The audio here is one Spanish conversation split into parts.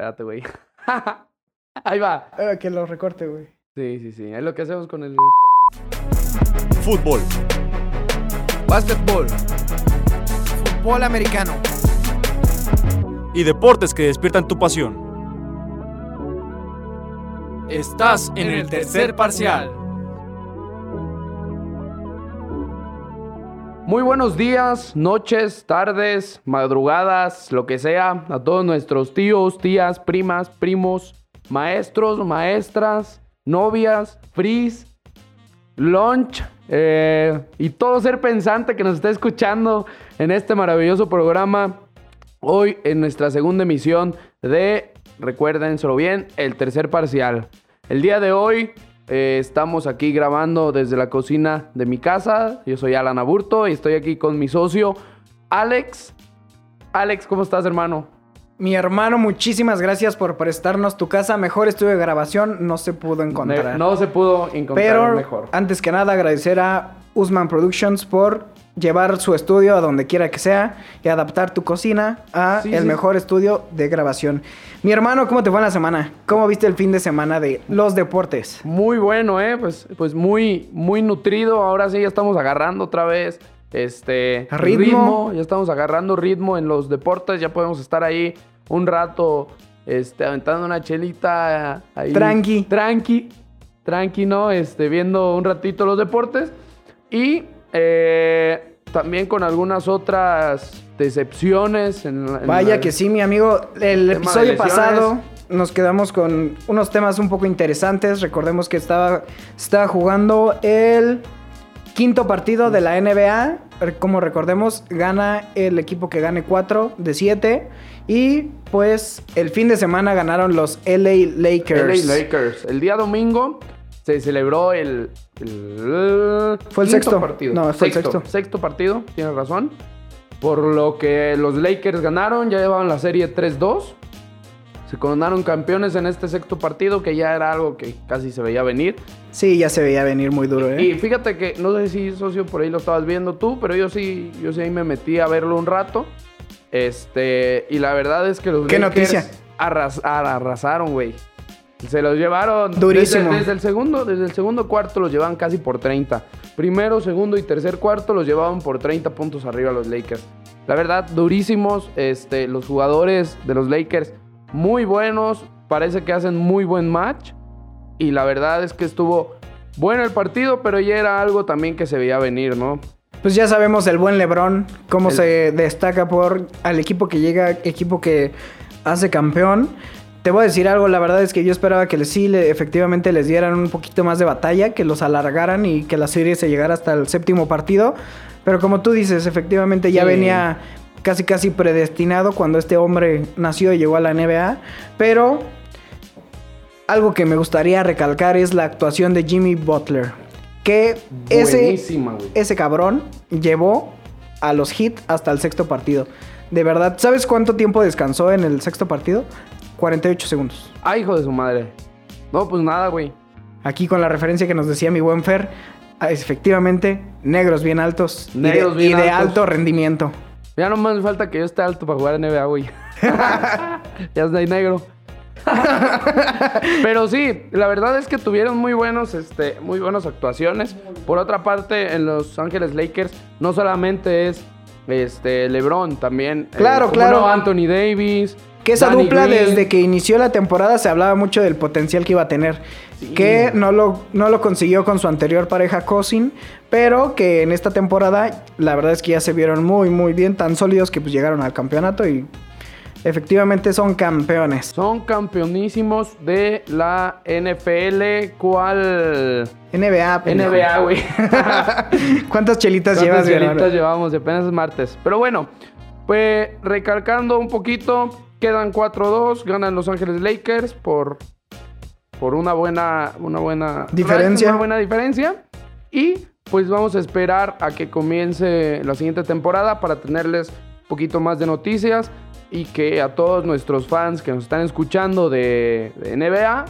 Espérate, güey. Ahí va. Ah, que lo recorte, güey. Sí, sí, sí. Es lo que hacemos con el. Fútbol, Básquetbol. Fútbol americano. y deportes que despiertan tu pasión. Estás en el tercer parcial. Muy buenos días, noches, tardes, madrugadas, lo que sea, a todos nuestros tíos, tías, primas, primos, maestros, maestras, novias, fris, lunch eh, y todo ser pensante que nos está escuchando en este maravilloso programa. Hoy en nuestra segunda emisión de, recuerden solo bien, el tercer parcial. El día de hoy eh, estamos aquí grabando desde la cocina de mi casa. Yo soy Alan Aburto y estoy aquí con mi socio Alex. Alex, ¿cómo estás, hermano? Mi hermano, muchísimas gracias por prestarnos tu casa. Mejor estudio de grabación no se pudo encontrar. No se pudo encontrar Pero mejor. antes que nada agradecer a Usman Productions por llevar su estudio a donde quiera que sea y adaptar tu cocina a Sí, el sí. mejor estudio de grabación. Mi hermano, ¿cómo te fue en la semana? ¿Cómo viste el fin de semana de los deportes? Muy bueno, ¿eh? Pues, pues muy, muy nutrido. Ahora sí ya estamos agarrando otra vez este Ritmo. Ya estamos agarrando ritmo en los deportes. Ya podemos estar ahí un rato este, aventando una chelita ahí. Tranqui. Tranqui. Tranqui, ¿no? Este, viendo un ratito los deportes. Y eh, también con algunas otras decepciones. En, en Vaya la- que sí, mi amigo. El episodio pasado nos quedamos con unos temas un poco interesantes. Recordemos que estaba, estaba jugando el quinto partido de la NBA. Como recordemos, gana el equipo que gane 4 de 7. Y pues el fin de semana ganaron los LA Lakers. LA Lakers. El día domingo se celebró el. el Fue el sexto. partido. No, fue el sexto, sexto. Sexto partido, tienes razón. Por lo que los Lakers ganaron, ya llevaban la serie 3-2. Se coronaron campeones en este sexto partido, que ya era algo que casi se veía venir. Sí, ya se veía venir muy duro, ¿eh? Y fíjate que, no sé si socio por ahí lo estabas viendo tú, pero yo sí, yo sí ahí me metí a verlo un rato. Este, y la verdad es que los ¿Qué Lakers noticia? arras- arrasaron, güey. Se los llevaron Durísimo. Desde, desde el segundo, desde el segundo cuarto los llevaban casi por 30. Primero, segundo y tercer cuarto los llevaban por 30 puntos arriba los Lakers. La verdad, durísimos. Este, los jugadores de los Lakers muy buenos. Parece que hacen muy buen match. Y la verdad es que estuvo bueno el partido, pero ya era algo también que se veía venir, ¿no? Pues ya sabemos el buen Lebron, cómo El- se destaca por al equipo que llega, equipo que hace campeón. Te voy a decir algo, la verdad es que yo esperaba que les, sí, le- efectivamente les dieran un poquito más de batalla, que los alargaran y que la serie se llegara hasta el séptimo partido. Pero como tú dices, efectivamente ya Sí. venía casi casi predestinado cuando este hombre nació y llegó a la NBA. Pero algo que me gustaría recalcar es la actuación de Jimmy Butler. Que ese, ese cabrón llevó a los Heat hasta el sexto partido. De verdad, ¿sabes cuánto tiempo descansó en el sexto partido? 48 segundos. Ah, hijo de su madre. No, pues nada, güey. Aquí con la referencia que nos decía mi buen Fer, ah, efectivamente, negros bien altos y de- Negros bien y de, alto rendimiento. Ya no más falta que yo esté alto para jugar NBA, güey. ya estoy negro. Pero sí, la verdad es que tuvieron muy buenos, este, muy buenas actuaciones. Por otra parte, en Los Ángeles Lakers no solamente es este LeBron, también eh, Claro, claro. no, Anthony Davis. Que esa Danny dupla Green. desde que inició la temporada se hablaba mucho del potencial que iba a tener. Sí. Que no lo, no lo consiguió con su anterior pareja Cousin, pero que en esta temporada la verdad es que ya se vieron muy muy bien, tan sólidos que pues llegaron al campeonato y efectivamente son campeones. Son campeonísimos de la NFL. ¿Cuál? NBA. pendejo. NBA, güey. ¿Cuántas chelitas ¿Cuántas llevas, mi chelitas llevamos? Apenas es martes. Pero bueno, pues recalcando un poquito, quedan 4-2, ganan Los Ángeles Lakers por, por una buena, una buena Diferencia. Una buena diferencia. Y pues vamos a esperar a que comience la siguiente temporada para tenerles un poquito más de noticias y que a todos nuestros fans que nos están escuchando de, de NBA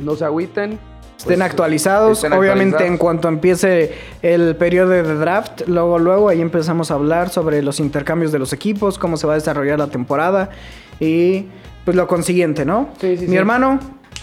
no se agüiten. Estén Pues, actualizados. estén Obviamente, actualizados. en cuanto empiece el periodo de draft, luego, luego ahí empezamos a hablar sobre los intercambios de los equipos, cómo se va a desarrollar la temporada y pues lo consiguiente, ¿no? Sí, sí, Mi sí. hermano,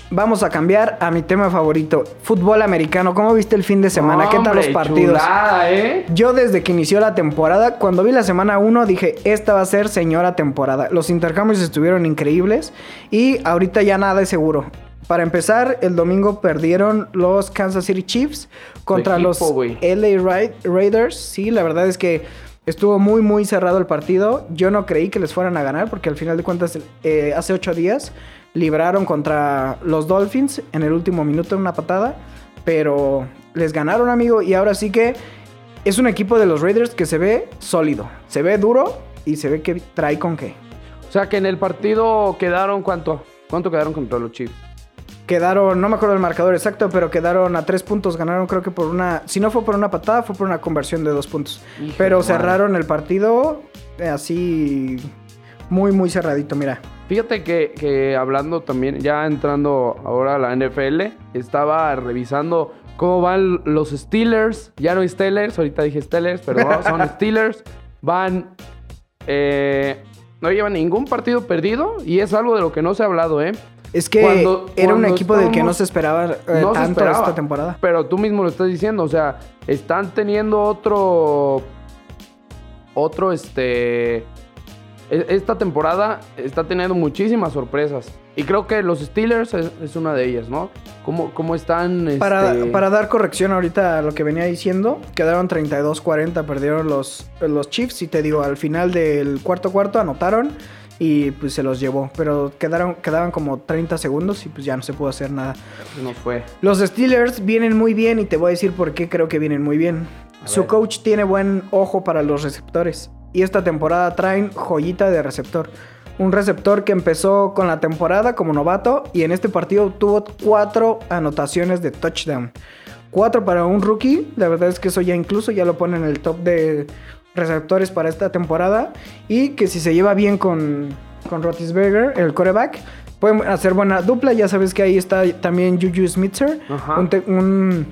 vamos a cambiar a mi tema favorito, fútbol americano. ¿Cómo viste el fin de semana? ¿Qué tal los partidos? chulada, ¿eh? Yo desde que inició la temporada, cuando vi la semana 1, dije, esta va a ser señora temporada. Los intercambios estuvieron increíbles y ahorita ya nada es seguro. Para empezar, el domingo perdieron los Kansas City Chiefs contra equipo, los. LA Ra- Raiders. Sí, la verdad es que estuvo muy, muy cerrado el partido. Yo no creí que les fueran a ganar porque al final de cuentas, eh, hace ocho días libraron contra los Dolphins en el último minuto una patada. Pero les ganaron, amigo. Y ahora sí que es un equipo de los Raiders que se ve sólido. Se ve duro y se ve que trae con qué. O sea que en el partido quedaron cuánto? ¿Cuánto quedaron contra los Chiefs? Quedaron, no me acuerdo el marcador exacto, pero quedaron a tres puntos. Ganaron creo que por una... Si no fue por una patada, fue por una conversión de dos puntos. Hijo pero cerraron el partido eh, así... Muy, muy cerradito, mira. Fíjate que, que hablando también, ya entrando ahora a la NFL, estaba revisando cómo van los Steelers. Ya no hay Steelers, ahorita dije Steelers, pero no, son Steelers. Van. eh, no llevan ningún partido perdido y es algo de lo que no se ha hablado, ¿eh? Es que Cuando- era un equipo del que no se esperaba eh, No se tanto esperaba, esta temporada. Pero tú mismo lo estás diciendo, o sea, están teniendo otro. Otro, este. e- Esta temporada está teniendo muchísimas sorpresas. Y creo que los Steelers es, es una de ellas, ¿no? ¿Cómo, cómo están? Para, este, para dar corrección ahorita a lo que venía diciendo, quedaron 32-40, perdieron los, los Chiefs y te digo, al final del cuarto cuarto anotaron y pues se los llevó, pero quedaron, quedaban como 30 segundos y pues ya no se pudo hacer nada. No fue. Los Steelers vienen muy bien y te voy a decir por qué creo que vienen muy bien. A Su ver. coach tiene buen ojo para los receptores y esta temporada traen joyita de receptor. Un receptor que empezó con la temporada como novato y en este partido tuvo cuatro anotaciones de touchdown. Cuatro para un rookie, la verdad es que eso ya incluso ya lo pone en el top de receptores para esta temporada. Y que si se lleva bien con, con Roethlisberger, el coreback, pueden hacer buena dupla. Ya sabes que ahí está también Juju Smitzer, Ajá. un,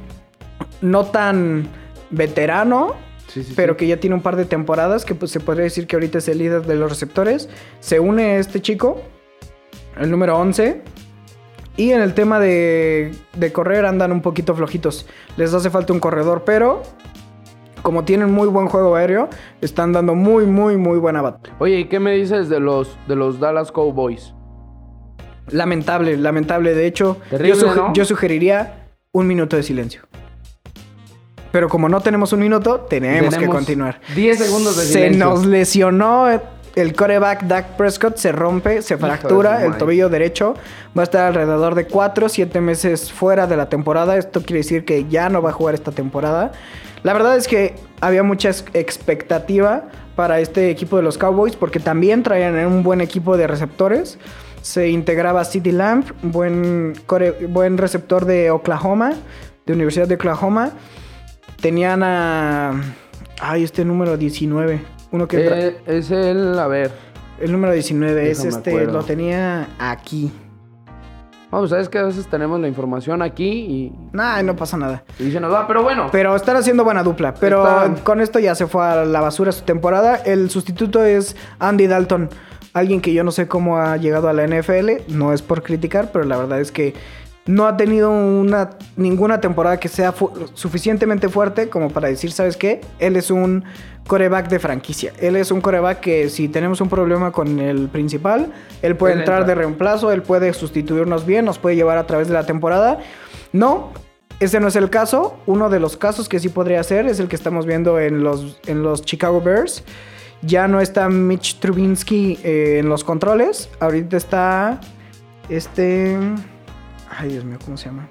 no tan veterano, Sí, sí, pero sí. que ya tiene un par de temporadas, que pues se podría decir que ahorita es el líder de los receptores. Se une este chico, el número 11. Y en el tema de, de correr andan un poquito flojitos. Les hace falta un corredor, pero como tienen muy buen juego aéreo, están dando muy, muy, muy buena batalla. Oye, ¿y qué me dices de los, de los Dallas Cowboys? Lamentable, lamentable. De hecho, Terrible, yo, suge- ¿no? yo sugeriría un minuto de silencio. Pero como no tenemos un minuto, tenemos, que Tenemos continuar. 10 segundos de Se silencio. nos lesionó el coreback Dak Prescott, se rompe, se fractura el tobillo derecho. Va a estar alrededor de 4 7 meses fuera de la temporada. Esto quiere decir que ya no va a jugar esta temporada. La verdad es que había mucha ex- expectativa para este equipo de los Cowboys porque también traían un buen equipo de receptores. Se integraba City Lamp, buen, buen receptor de Oklahoma, de Universidad de Oklahoma. Tenían a. Ay, este número 19. Uno que. Eh, es el, a ver. el número 19 es este. Lo tenía aquí. Vamos, sabes que a veces tenemos la información aquí y, Nah, no pasa nada. y se nos va, pero bueno. Pero están haciendo buena dupla. Pero con esto ya se fue a la basura su temporada. El sustituto es Andy Dalton. Alguien que yo no sé cómo ha llegado a la NFL. No es por criticar, pero la verdad es que no ha tenido una, ninguna temporada que sea fu- suficientemente fuerte como para decir, ¿sabes qué? Él es un coreback de franquicia. Él es un coreback que si tenemos un problema con el principal, él puede Él entrar entra. de reemplazo, él puede sustituirnos bien, nos puede llevar a través de la temporada. No, ese no es el caso. Uno de los casos que sí podría ser es el que estamos viendo en los, en los Chicago Bears. Ya no está Mitch Trubinsky eh, en los controles. Ahorita está este... Ay, Dios mío, ¿cómo se llama?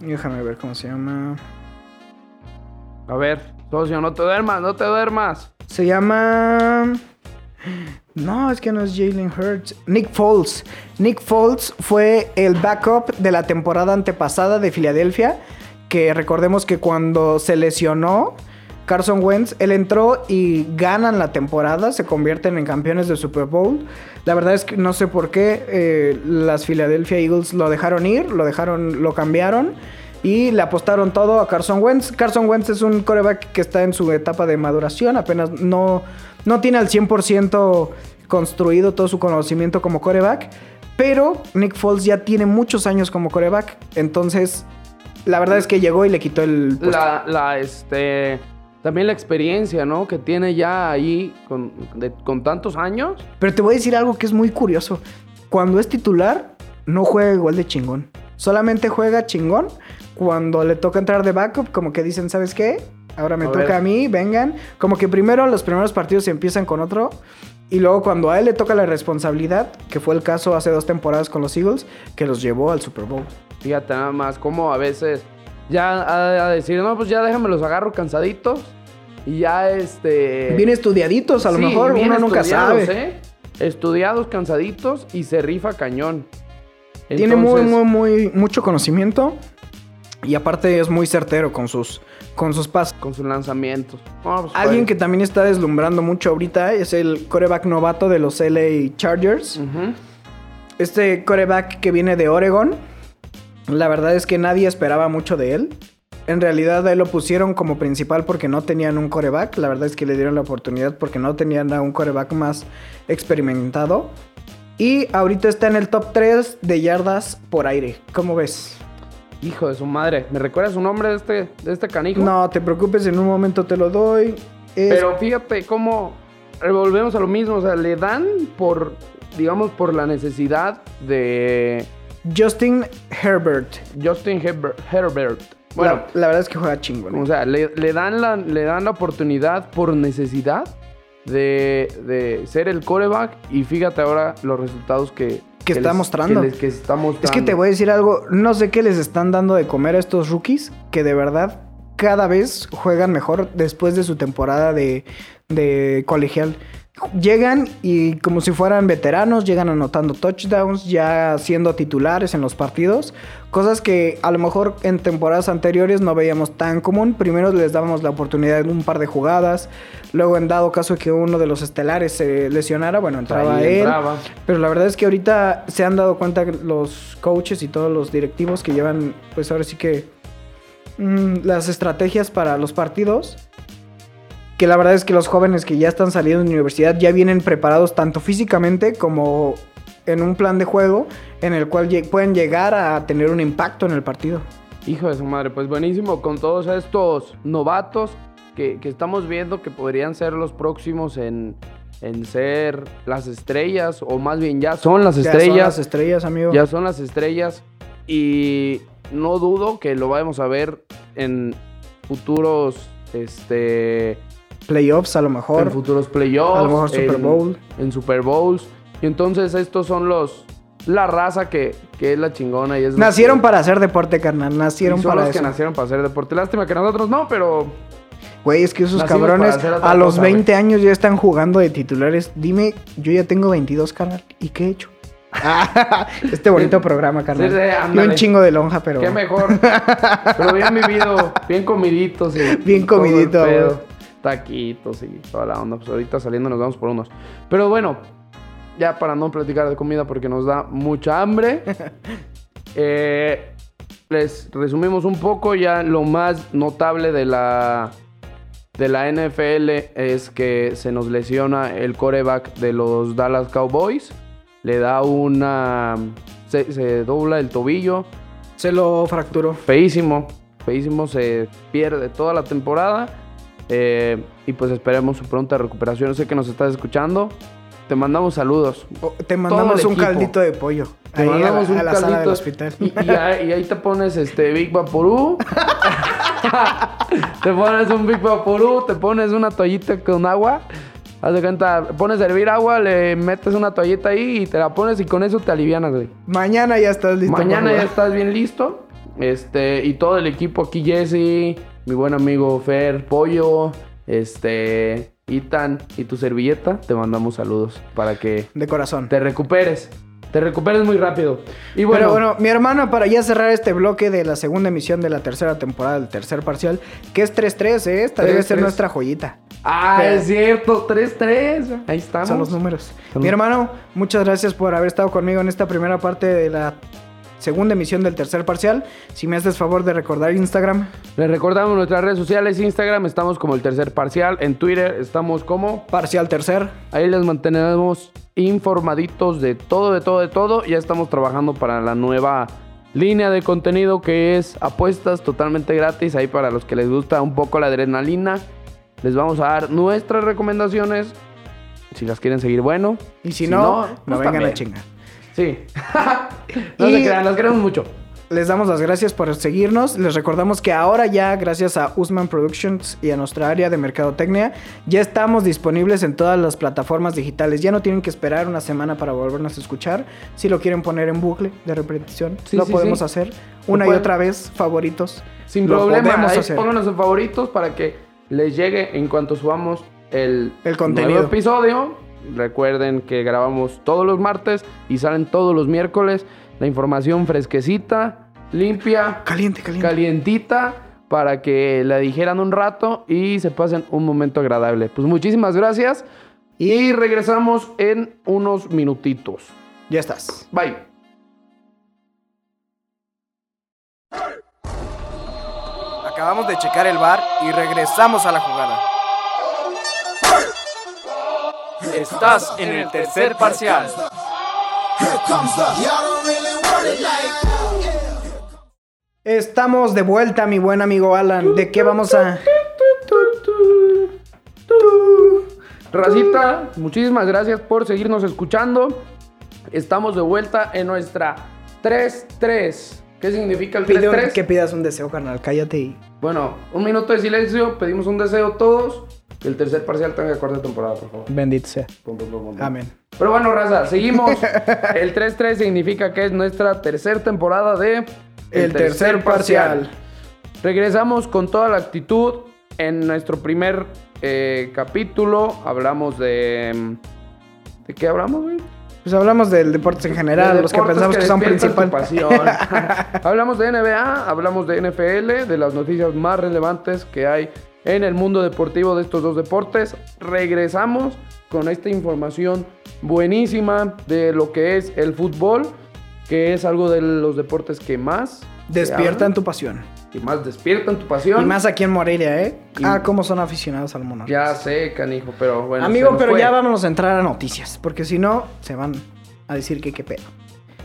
Déjame ver cómo se llama. A ver, socio, no te duermas, no te duermas. Se llama. No, es que no es Jalen Hurts. Nick Foles. Nick Foles fue el backup de la temporada antepasada de Filadelfia. Que recordemos que cuando se lesionó Carson Wentz, él entró y ganan la temporada, se convierten en campeones de Super Bowl. La verdad es que no sé por qué eh, las Philadelphia Eagles lo dejaron ir, lo dejaron, lo cambiaron y le apostaron todo a Carson Wentz. Carson Wentz es un coreback que está en su etapa de maduración, apenas no, no tiene al 100% construido todo su conocimiento como coreback, pero Nick Foles ya tiene muchos años como coreback, entonces la verdad es que llegó y le quitó el puesto. La, la, este, también la experiencia, ¿no? Que tiene ya ahí con, de- con tantos años. Pero te voy a decir algo que es muy curioso. Cuando es titular, no juega igual de chingón. Solamente juega chingón cuando le toca entrar de backup, como que dicen, ¿sabes qué? Ahora me A toca ver. a mí, vengan. Como que primero los primeros partidos se empiezan con otro. Y luego cuando a él le toca la responsabilidad, que fue el caso hace dos temporadas con los Eagles, que los llevó al Super Bowl. Fíjate nada más como a veces ya a, a decir, no, pues ya déjame los agarro cansaditos. Y ya este. Bien estudiaditos, a lo Sí, mejor uno nunca sabe. ¿eh? Estudiados, cansaditos y se rifa cañón. Tiene muy, muy, muy, mucho conocimiento. Y aparte es muy certero con sus, con sus pases. Con sus lanzamientos. Pues, Alguien pues, que también está deslumbrando mucho ahorita es el coreback novato de los LA Chargers. ujú. Este coreback que viene de Oregon. La verdad es que nadie esperaba mucho de él. En realidad a él lo pusieron como principal porque no tenían un coreback. La verdad es que le dieron la oportunidad porque no tenían a un coreback más experimentado. Y ahorita está en el top 3 de yardas por aire. ¿Cómo ves? Hijo de su madre. ¿Me recuerda su nombre de este, de este canijo? No te preocupes, en un momento te lo doy. Es- Pero fíjate cómo volvemos a lo mismo. O sea, le dan por, digamos, por la necesidad de Justin Herbert. Justin Herber- Herbert. Bueno, la, la verdad es que juega chingón. o sea, le, le dan la, le dan la oportunidad por necesidad de, de ser el coreback. Y fíjate ahora los resultados que, Que está les- mostrando. Que, les- que está mostrando. Es que te voy a decir algo, no sé qué les están dando de comer a estos rookies, que de verdad cada vez juegan mejor después de su temporada de, de colegial. Llegan y como si fueran veteranos, llegan anotando touchdowns, ya siendo titulares en los partidos, cosas que a lo mejor en temporadas anteriores no veíamos tan común. Primero les dábamos la oportunidad de un par de jugadas, luego en dado caso que uno de los estelares se lesionara, bueno, entraba Ahí él. entraba. Pero la verdad es que ahorita se han dado cuenta los coaches y todos los directivos que llevan, pues ahora sí que mm, las estrategias para los partidos. Que la verdad es que los jóvenes que ya están saliendo de universidad ya vienen preparados tanto físicamente como en un plan de juego en el cual pueden llegar a tener un impacto en el partido. Hijo de su madre, pues buenísimo con todos estos novatos que, que estamos viendo que podrían ser los próximos en, en ser las estrellas, o más bien ya son las Ya son estrellas. las estrellas, amigo. Ya son las estrellas. Y no dudo que lo vayamos a ver en futuros. Este. Playoffs a lo mejor. En futuros playoffs. A lo mejor Super en- Bowl. En Super Bowls. Y entonces estos son los. La raza que, que es la chingona y es. Nacieron que- para hacer deporte, carnal. y Nacieron son para los eso. que nacieron para hacer deporte. Lástima que nosotros no, pero. Güey, es que esos Nacimos cabrones a los cosa, 20 años ya están jugando de titulares. Dime, yo ya tengo 22, carnal. ¿Y qué he hecho? este bonito programa, carnal. Sí, sí, y un chingo de lonja, pero... Qué mejor. pero bien vivido, bien comiditos. Y Bien comidito. Taquitos y toda la onda. Pues ahorita saliendo nos vamos por unos. Pero bueno, ya para no platicar de comida porque nos da mucha hambre. eh, les resumimos un poco ya lo más notable de la de la NFL es que se nos lesiona el coreback de los Dallas Cowboys. Le da una... Se, se dobla el tobillo. Se lo fracturó. Feísimo. Feísimo. Se pierde toda la temporada. Eh, y pues esperemos su pronta recuperación. Sé que nos estás escuchando. Te mandamos saludos. O- Te mandamos un equipo. caldito de pollo. Te ahí a la- mandamos un a la sala del caldito. hospital. Y, y ahí, y ahí te pones este Big Vaporú. te pones un Big Vaporú, te pones una toallita con agua. Haz de cuenta, pones a hervir agua, le metes una toallita ahí y te la pones y con eso te alivianas, güey. Mañana ya estás listo. Mañana ya estás bien listo. Este, y todo el equipo aquí, Jesse, mi buen amigo Fer, Pollo, este, Itan y tu servilleta, te mandamos saludos para que De corazón. te recuperes. Te recuperes muy rápido. Y bueno, Pero bueno, mi hermano, para ya cerrar este bloque de la segunda emisión de la tercera temporada del tercer parcial, que es 3-3, ¿eh? Esta debe ser 3-3. nuestra joyita. Ah, Pero- es cierto, 3-3. Ahí estamos. Son los números. Mi hermano, muchas gracias por haber estado conmigo en esta primera parte de la segunda emisión del tercer parcial. Si me haces favor de recordar Instagram. Les recordamos nuestras redes sociales, Instagram, estamos como el tercer parcial, en Twitter estamos como... Parcial tercer. Ahí les mantenemos informaditos de todo, de todo, de todo. Ya estamos trabajando para la nueva línea de contenido que es apuestas totalmente gratis. Ahí para los que les gusta un poco la adrenalina, les vamos a dar nuestras recomendaciones. Si las quieren seguir, bueno. Y si, no, no pues vengan a también. chingar. Sí. no Y- se crean, las queremos mucho. Les damos las gracias por seguirnos. Les recordamos que ahora ya, gracias a Usman Productions y a nuestra área de mercadotecnia, ya estamos disponibles en todas las plataformas digitales. Ya no tienen que esperar una semana para volvernos a escuchar. Si lo quieren poner en bucle de repetición, Sí, lo sí, podemos sí. hacer una y otra vez, favoritos. Sin Lo problema, podemos ahí hacer. pónganos en favoritos para que les llegue en cuanto subamos el, El contenido. nuevo episodio. Recuerden que grabamos todos los martes y salen todos los miércoles. La información fresquecita, limpia, Caliente, caliente. calientita, para que la dijeran un rato y se pasen un momento agradable. Pues muchísimas gracias y regresamos en unos minutitos. ya estás. Bye. Acabamos de checar el bar y regresamos a la jugada. Estás en el tercer parcial. Estamos de vuelta, mi buen amigo Alan. ¿De qué vamos a...? Racita, muchísimas gracias por seguirnos escuchando. Estamos de vuelta en nuestra 3-3. ¿Qué significa el Pido 3-3? que pidas un deseo, carnal. Cállate y... Bueno, un minuto de silencio, pedimos un deseo todos. Que el tercer parcial tenga cuarta temporada, por favor. Bendito sea. Pum, pum, pum. Amén. Pero bueno, raza, seguimos. El 3-3 significa que es nuestra tercera temporada de El tercer parcial. Regresamos con toda la actitud. En nuestro primer eh, capítulo hablamos de... ¿De qué hablamos, güey? Pues hablamos del deporte en general, De los que deportes pensamos que, son despiertan principal. tu pasión. hablamos de NBA, hablamos de NFL, de las noticias más relevantes que hay en el mundo deportivo de estos dos deportes. Regresamos con esta información buenísima de lo que es el fútbol, que es algo de los deportes que más Despiertan tu pasión. que más despiertan tu pasión. Y más aquí en Morelia, ¿eh? Y- Ah, cómo son aficionados al Monarcas. Ya sé, canijo, pero bueno. Amigo, pero fue. ya vámonos a entrar a noticias, porque si no, se van a decir que qué pedo.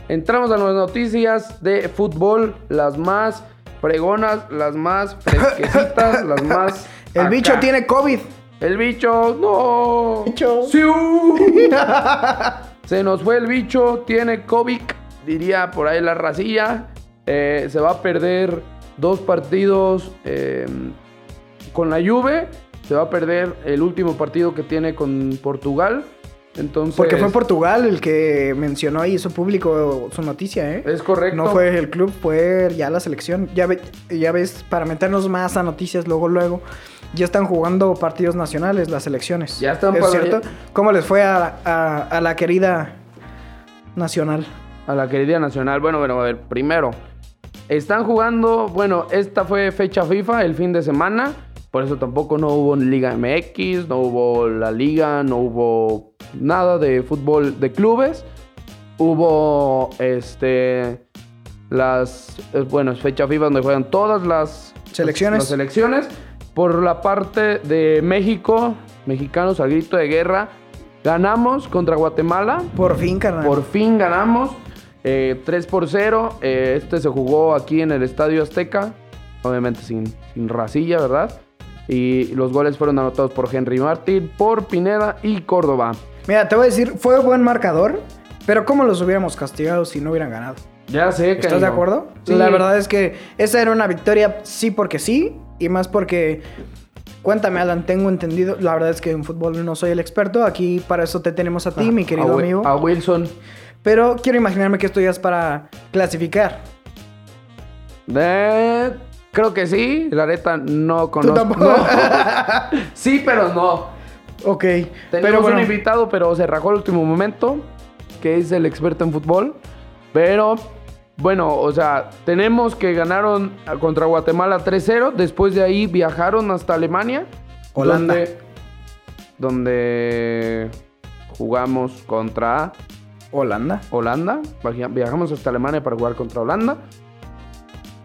Entramos a las noticias de fútbol, las más fregonas, las más fresquecitas, las más. El acá. bicho tiene COVID. El bicho, no. Bicho. ¡Siu! Se nos fue el bicho, tiene COVID, diría por ahí la racilla. Eh, se va a perder dos partidos eh, con la Juve. Se va a perder el último partido que tiene con Portugal. Entonces, Porque fue Portugal el que mencionó y hizo público su noticia, ¿eh? Es correcto. No fue el club, fue ya la selección. Ya, ve- ya ves, para meternos más a noticias luego, luego, ya están jugando partidos nacionales, las selecciones. Ya están ¿Es cierto? ¿Cómo les fue a, a- a la querida nacional? A la querida nacional. Bueno, bueno, a ver, primero. Están jugando, bueno, esta fue fecha FIFA el fin de semana. Por eso tampoco no hubo Liga MX, no hubo la Liga, no hubo nada de fútbol de clubes. Hubo este las eh, bueno, fecha FIFA donde juegan todas las Selecciones. las selecciones. Por la parte de México, mexicanos al grito de guerra, ganamos contra Guatemala. Por fin, carnal. Por fin ganamos. eh, 3 por 0. eh, este se jugó aquí en el Estadio Azteca. Obviamente sin, sin racilla, ¿verdad? Y los goles fueron anotados por Henry Martin, por Pineda y Córdoba. Mira, te voy a decir, fue buen marcador, pero ¿cómo los hubiéramos castigado si no hubieran ganado? Ya sé, ¿Estás cariño. de acuerdo? Sí. La verdad es que esa era una victoria sí porque sí y más porque cuéntame Alan, tengo entendido, la verdad es que en fútbol no soy el experto, aquí para eso te tenemos a ti, mi querido a, amigo, A Wilson. pero quiero imaginarme que esto ya es para clasificar. Eh, creo que sí. La neta no conozco. tampoco. No. sí, pero no. Ok, Tenemos pero bueno, un invitado, pero se rajó al último momento, que es el experto en fútbol. Pero, bueno, o sea, tenemos que ganaron contra Guatemala 3-0. Después de ahí viajaron hasta Alemania. Holanda. Donde, donde jugamos contra Holanda. Holanda. Viaja- Viajamos hasta Alemania para jugar contra Holanda.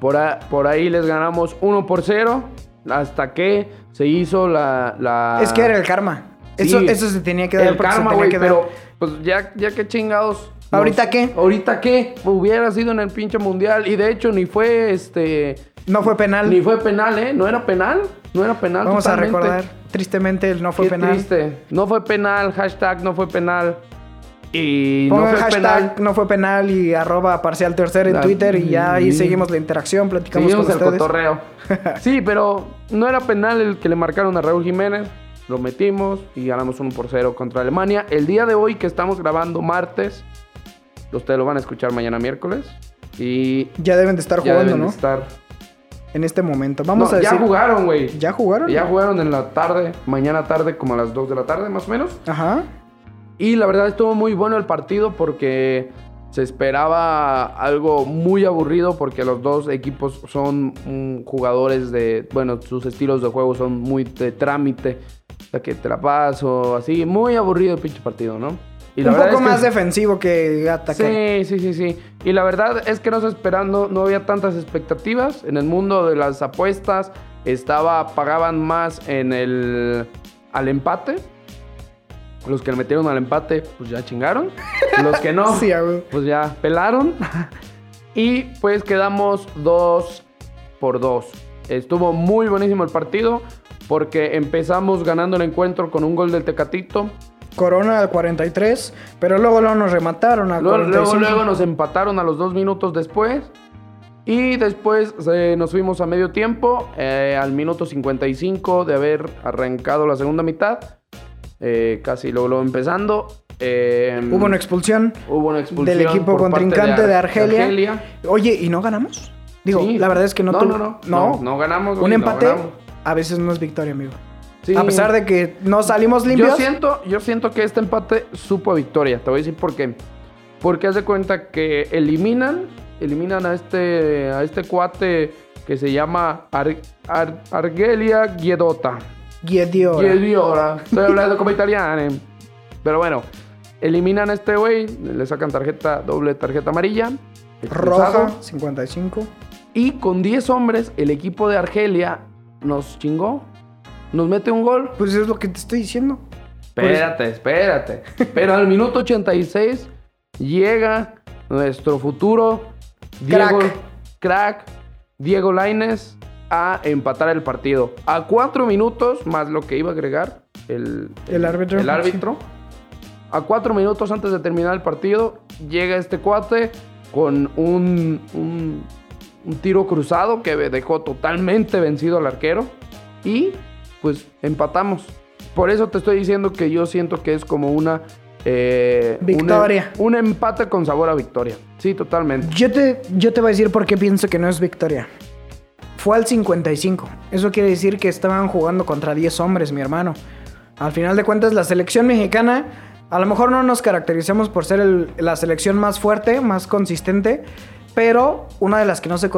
Por, a- por ahí les ganamos 1 por 0. Hasta que se hizo la. la- Es que era el karma. Eso, Sí. eso se tenía que dar el karma, güey. Pero, pues ya, ya que chingados. ¿Ahorita nos- qué? ¿Ahorita qué? Hubiera sido en el pinche mundial. Y de hecho, ni fue este. No fue penal. Ni fue penal, ¿eh? No era penal. No era penal. Vamos totalmente. a recordar. Tristemente, el no fue Qué penal. triste. No fue penal. Hashtag no fue penal. Y no fue hashtag penal. no fue penal y arroba parcial tercer en Twitter y ya ahí sí. seguimos la interacción, platicamos Seguimos con el ustedes. cotorreo. sí, pero no era penal el que le marcaron a Raúl Jiménez. Lo metimos y ganamos 1 por 0 contra Alemania. El día de hoy que estamos grabando martes, ustedes lo van a escuchar mañana miércoles. Y Ya deben de estar ya jugando, deben de ¿no? estar. En este momento. Vamos No, a decir. Ya jugaron, güey. ¿Ya jugaron? Ya jugaron en la tarde, mañana tarde, como a las 2 de la tarde, más o menos. Ajá. Y la verdad estuvo muy bueno el partido porque se esperaba algo muy aburrido porque los dos equipos son mm, jugadores de, bueno, sus estilos de juego son muy de trámite, o sea que te la paso, así, muy aburrido el pinche partido, ¿no? Y Un verdad poco es que- más defensivo que atacar. Sí, sí, sí, sí. Y la verdad es que no se esperando, no había tantas expectativas. En el mundo de las apuestas estaba, pagaban más en el al empate. Los que le metieron al empate, pues ya chingaron. Los que no, Sí, pues ya pelaron. y pues quedamos dos por dos. Estuvo muy buenísimo el partido porque empezamos ganando el encuentro con un gol del Tecatito. Corona al 43, pero luego, luego nos remataron al Luego, luego, 45. luego nos empataron a los dos minutos después. Y después eh, nos fuimos a medio tiempo, eh, al minuto 55 de haber arrancado la segunda mitad. Eh, casi luego, luego empezando. eh, Hubo una expulsión hubo una expulsión del equipo contrincante de, Ar- Argelia. Oye, ¿y no ganamos? Digo, Sí. la verdad es que no No, no, no. No, no ganamos, Un güey, empate ganamos. a veces no es victoria, amigo. Sí. A pesar de que no salimos limpios. Yo siento, yo siento que este empate supo a victoria. Te voy a decir por qué. Porque haz de cuenta que eliminan, eliminan a este, a este cuate que se llama Ar- Ar- Argelia Guiedota. Guediora. Guiediora. Estoy hablando como italiano. Pero bueno, eliminan a este güey, le sacan tarjeta, doble tarjeta amarilla. Roja, 55. Y con 10 hombres, el equipo de Argelia nos chingó. Nos mete un gol. Pues es lo que te estoy diciendo. Espérate, espérate. Pero al minuto 86 llega nuestro futuro Diego, Crack. crack, Diego Laines a empatar el partido. A cuatro minutos, más lo que iba a agregar el, El árbitro, El árbitro. A cuatro minutos antes de terminar el partido, llega este cuate con un, un, un tiro cruzado que dejó totalmente vencido al arquero. Y pues empatamos. Por eso te estoy diciendo que yo siento que es como una... eh, un- Victoria. Un, empate con sabor a victoria. Sí, totalmente. Yo te, yo te voy a decir por qué pienso que no es victoria. Fue al 55. Eso quiere decir que estaban jugando contra 10 hombres, mi hermano. Al final de cuentas, la selección mexicana, a lo mejor no nos caracterizamos por ser la selección más fuerte, más consistente, pero una de las que no se,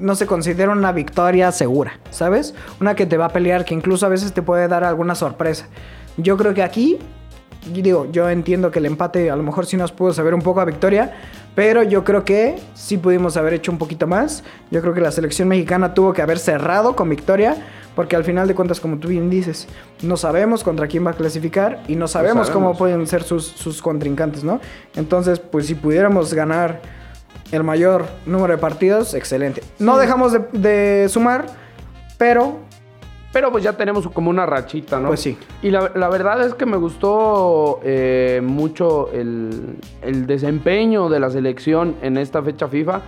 no se considera una victoria segura, ¿sabes? Una que te va a pelear, que incluso a veces te puede dar alguna sorpresa. Yo creo que aquí digo, yo entiendo que el empate a lo mejor sí nos pudo saber un poco a victoria, pero yo creo que sí pudimos haber hecho un poquito más. Yo creo que la selección mexicana tuvo que haber cerrado con victoria, porque al final de cuentas, como tú bien dices, no sabemos contra quién va a clasificar y no sabemos, cómo sabemos. pueden ser sus, sus contrincantes, ¿no? Entonces, pues si pudiéramos ganar el mayor número de partidos, excelente. No dejamos de, de sumar, pero Pero pues ya tenemos como una rachita, ¿no? Pues sí. Y la, la verdad es que me gustó eh, mucho el, el desempeño de la selección en esta fecha FIFA.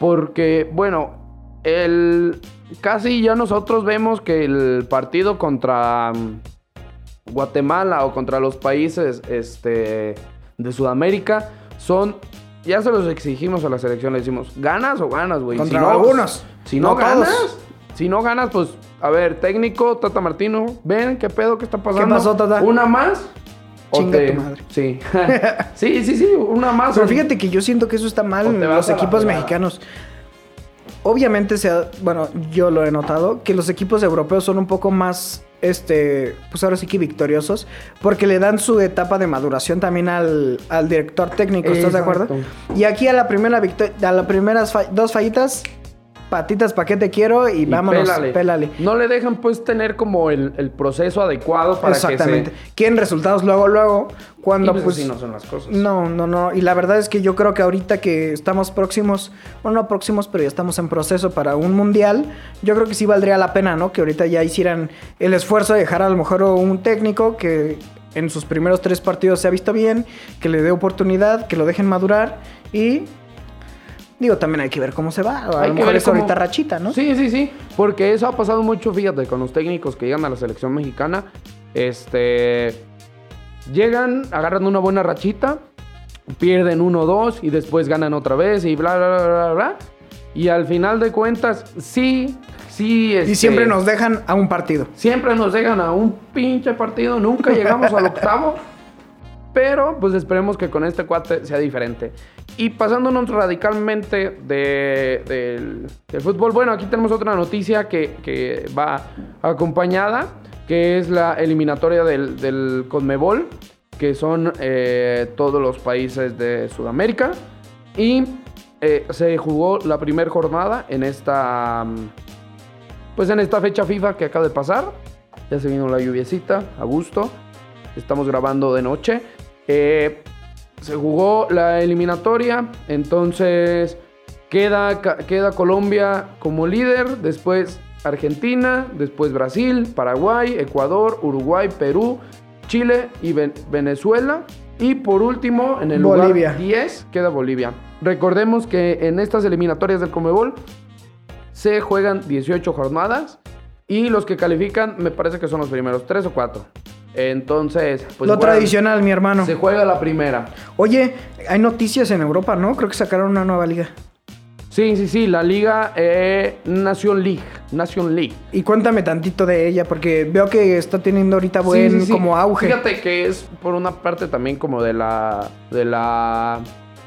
Porque, bueno, el, casi ya nosotros vemos que el partido contra mm, Guatemala o contra los países este, de Sudamérica son... Ya se los exigimos a la selección, le decimos, ¿ganas o ganas, güey? Contra Si no, algunos, Si no, ganas, si no ganas, pues, a ver, técnico, Tata Martino, ven, ¿qué pedo? ¿Qué está pasando? pasó, Tata? ¿Una más? Chinga te- tu madre. Sí. sí, sí, sí, una más. Pero o- fíjate que yo siento que eso está mal en los equipos mexicanos. Obviamente, se ha- bueno, yo lo he notado, que los equipos europeos son un poco más este, pues ahora sí que victoriosos, porque le dan su etapa de maduración también al, al director técnico, ¿estás de acuerdo? Y aquí a la primera victoria, a las primeras fa- dos fallitas, patitas pa' qué te quiero y, Y vámonos, pélale. pélale. No le dejan pues tener como el, el proceso adecuado para Exactamente. que se... Quieren resultados luego, luego, cuando Y, pues, pues... así no son las cosas. No, no, no. Y la verdad es que yo creo que ahorita que estamos próximos, bueno, no próximos, pero ya estamos en proceso para un mundial, yo creo que sí valdría la pena, ¿no? Que ahorita ya hicieran el esfuerzo de dejar a lo mejor un técnico que en sus primeros tres partidos se ha visto bien, que le dé oportunidad, que lo dejen madurar y... Digo, también hay que ver cómo se va. A Hay lo que mejor ver es cómo- ahorita rachita, ¿no? Sí, sí, sí. Porque eso ha pasado mucho, fíjate, con los técnicos que llegan a la selección mexicana. Este. Llegan, agarran una buena rachita, pierden uno o dos y después ganan otra vez y bla, bla, bla, bla, bla. Y al final de cuentas, sí, sí. Y este, siempre nos dejan a un partido. Siempre nos dejan a un pinche partido, nunca llegamos al octavo. Pero pues esperemos que con este cuate sea diferente. Y pasándonos radicalmente de- del, del fútbol, bueno, aquí tenemos otra noticia que, que va acompañada, que es la eliminatoria del, del Conmebol, que son eh, todos los países de Sudamérica. Y eh, se jugó la primera jornada en esta... pues en esta fecha FIFA que acaba de pasar, ya se vino la lluviecita, a gusto. Estamos grabando de noche. Eh, se jugó la eliminatoria, entonces queda, queda Colombia como líder, después Argentina, después Brasil, Paraguay, Ecuador, Uruguay, Perú, Chile y Ven- Venezuela. Y por último, en el Bolivia. lugar 10 queda Bolivia. Recordemos que en estas eliminatorias del Comebol se juegan 18 jornadas y los que califican me parece que son los primeros 3 o 4. Entonces, pues Lo tradicional, mi hermano. se juega la primera. Oye, hay noticias en Europa, ¿no? Creo que sacaron una nueva liga. Sí, sí, sí, la liga eh, Nation League, Nation League. Y cuéntame tantito de ella, porque veo que está teniendo ahorita Sí, buen sí, sí. como auge. Fíjate que es por una parte también como de la de la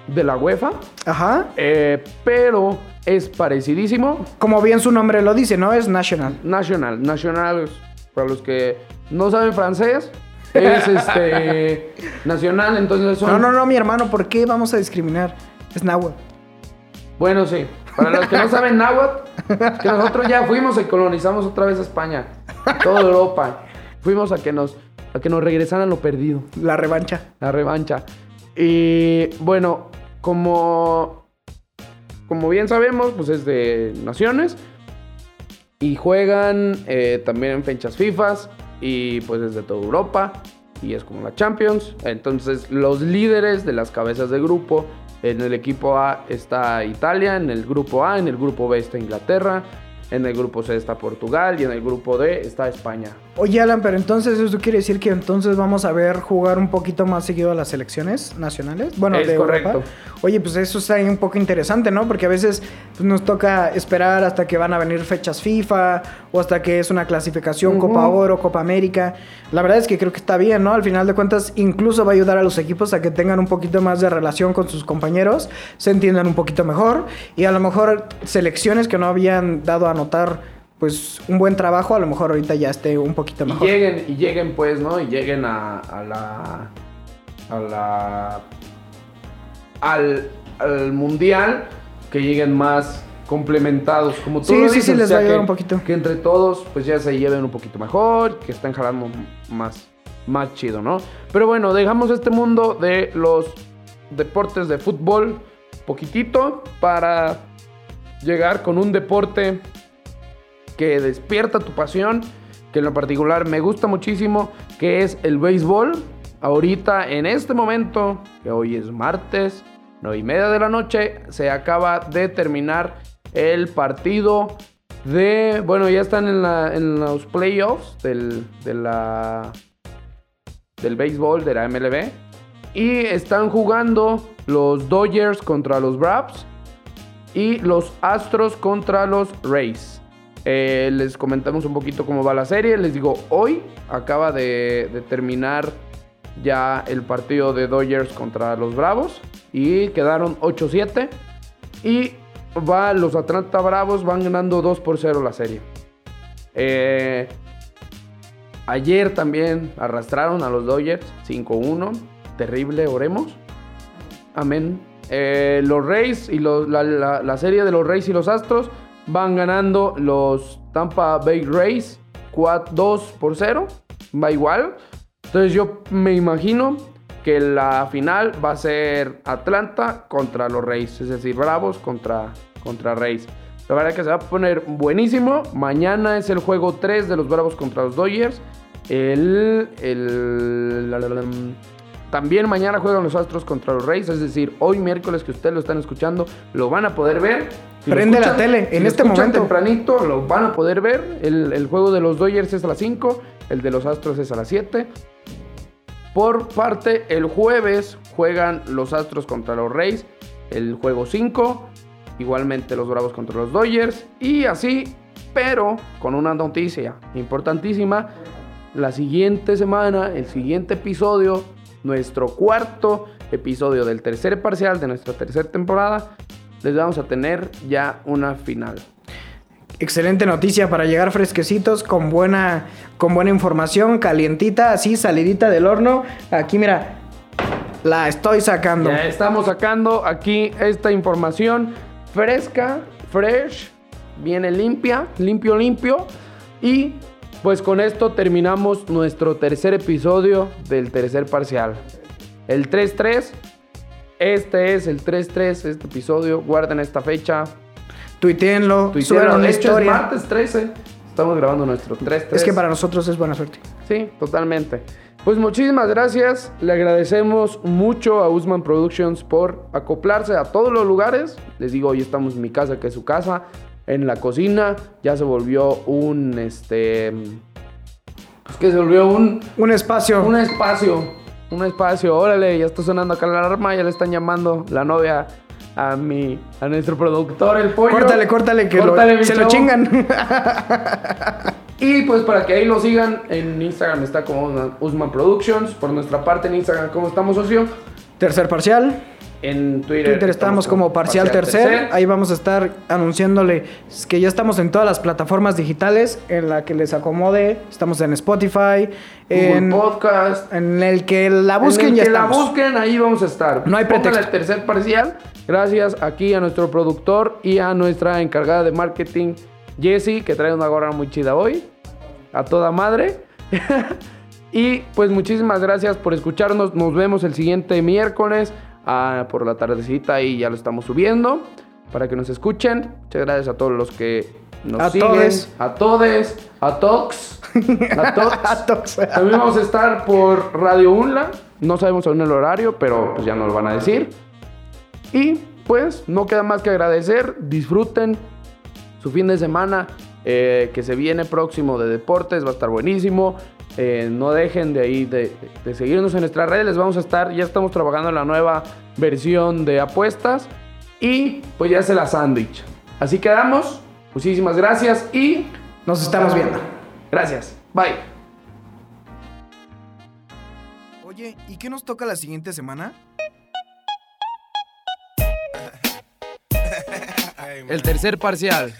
de la UEFA, Ajá. eh, pero es parecidísimo. Como bien su nombre lo dice, ¿no? Es National. National, National, para los que no saben francés, es este nacional, entonces son No, no, no, mi hermano, ¿por qué vamos a discriminar? Es náhuatl. Bueno, sí. Para los que no saben náhuatl, que nosotros ya fuimos y colonizamos otra vez España, toda Europa. Fuimos a que nos a que nos regresaran lo perdido, La revancha. la revancha. Y bueno, como como bien sabemos, pues es de naciones y juegan eh, también en fechas FIFAs y pues es de toda Europa y es como la Champions. Entonces los líderes de las cabezas de grupo, en el equipo A está Italia, en el grupo A, en el grupo B está Inglaterra, en el grupo C está Portugal y en el grupo D está España. Oye, Alan, pero entonces eso quiere decir que entonces vamos a ver jugar un poquito más seguido a las selecciones nacionales. Bueno, Es de correcto. Europa. Oye, pues eso está ahí un poco interesante, ¿no? Porque a veces pues, nos toca esperar hasta que van a venir fechas FIFA o hasta que es una clasificación. Copa Oro, Copa América. La verdad es que creo que está bien, ¿no? Al final de cuentas, incluso va a ayudar a los equipos a que tengan un poquito más de relación con sus compañeros, se entiendan un poquito mejor y a lo mejor selecciones que no habían dado a notar pues un buen trabajo, a lo mejor ahorita ya esté un poquito Y mejor. lleguen, y lleguen pues, ¿no? Y lleguen a, a la. a la. al, al mundial, que lleguen más complementados, como tú Sí, sí, sí, les o sea, va a ayudar un poquito. Que entre todos, pues ya se lleven un poquito mejor, que estén jalando más, más chido, ¿no? Pero bueno, dejamos este mundo de los deportes de fútbol poquitito para llegar con un deporte que despierta tu pasión, que en lo particular me gusta muchísimo, que es el béisbol. Ahorita, en este momento, que hoy es martes, 9 y media de la noche, se acaba de terminar el partido de. Bueno, ya están en, los playoffs del, del béisbol, de la MLB. Y están jugando los Dodgers contra los Braves y los Astros contra los Rays. Eh, les comentamos un poquito cómo va la serie. Les digo, hoy acaba de, terminar ya el partido de Dodgers contra los Bravos y quedaron 8-7 y va los Atlanta Bravos van ganando 2 por 0 la serie. Eh, Ayer también arrastraron a los Dodgers 5-1. Terrible, oremos. Amén. Eh, los Rays y la serie de los Rays y los Astros van ganando los Tampa Bay Rays 4 2 por 0. Va igual. Entonces yo me imagino que la final va a ser Atlanta contra los Rays. Es decir, Bravos contra, contra Rays. La verdad que se va a poner buenísimo. Mañana es el juego 3 de los Bravos contra los Dodgers. El, el- también mañana juegan los Astros contra los Rays. Es decir, hoy miércoles que ustedes lo están escuchando, lo van a poder ver. lo Prende la tele, en este momento. tempranito, lo van a poder ver. El, el juego de los Dodgers es a las 5. El de los Astros es a las 7. Por parte, el jueves juegan los Astros contra los Rays. El juego 5. Igualmente los Bravos contra los Dodgers. Y así, pero con una noticia importantísima. La siguiente semana, el siguiente episodio, nuestro cuarto episodio del tercer parcial de nuestra tercera temporada, les vamos a tener ya una final. Excelente noticia para llegar fresquecitos con buena, con buena información, calientita, así salidita del horno. Aquí mira, la estoy sacando. Ya estamos sacando aquí esta información fresca, fresh, viene limpia, limpio, limpio. Y pues con esto terminamos nuestro tercer episodio del tercer parcial. El 3-3. Este es el 3-3, este episodio. Guarden esta fecha. Tuiteenlo, suban una De hecho, es historia. martes 13. Estamos grabando nuestro 3-3. Es que para nosotros es buena suerte. Sí, totalmente. Pues muchísimas gracias. Le agradecemos mucho a Usman Productions por acoplarse a todos los lugares. Les digo, hoy estamos en mi casa, que es su casa. En la cocina ya se volvió un, este... Es que se volvió un, Un espacio. un espacio. Un espacio. Órale, ya está sonando acá la alarma. Ya le están llamando la novia a mi, a nuestro productor, el pollo. Córtale, córtale, que Córtale, se lo chingan. Y pues para que ahí lo sigan, en Instagram está como Usman Productions. Por nuestra parte en Instagram, ¿cómo estamos, socio? Tercer parcial. En Twitter, Twitter estamos como parcial, tercer. Ahí vamos a estar anunciándole que ya estamos en todas las plataformas digitales en la que les acomode. Estamos en Spotify, Google en, Podcast. en el que la busquen en el ya que estamos. la busquen, ahí vamos a estar. No hay pretexto. el tercer parcial. Gracias aquí a nuestro productor y a nuestra encargada de marketing, Jessie, que trae una gorra muy chida hoy. A toda madre. y pues muchísimas gracias por escucharnos. Nos vemos el siguiente miércoles ah, por la tardecita y ya lo estamos subiendo para que nos escuchen. Muchas gracias a todos los que nos A siguen. todes. A todes. A tox. A tox. A tox. También vamos a estar por Radio Unla. No sabemos aún el horario, pero pues ya nos lo van a decir. Y pues no queda más que agradecer. Disfruten su fin de semana eh, que se viene próximo de deportes. Va a estar buenísimo. Eh, no dejen de ahí de, de seguirnos en nuestras redes. Les vamos a estar. Ya estamos trabajando en la nueva versión de apuestas. Y pues ya es la sándwich. Así quedamos. Muchísimas gracias y Nos estamos viendo. gracias. Bye. Oye, ¿y qué nos toca la siguiente semana? El tercer parcial.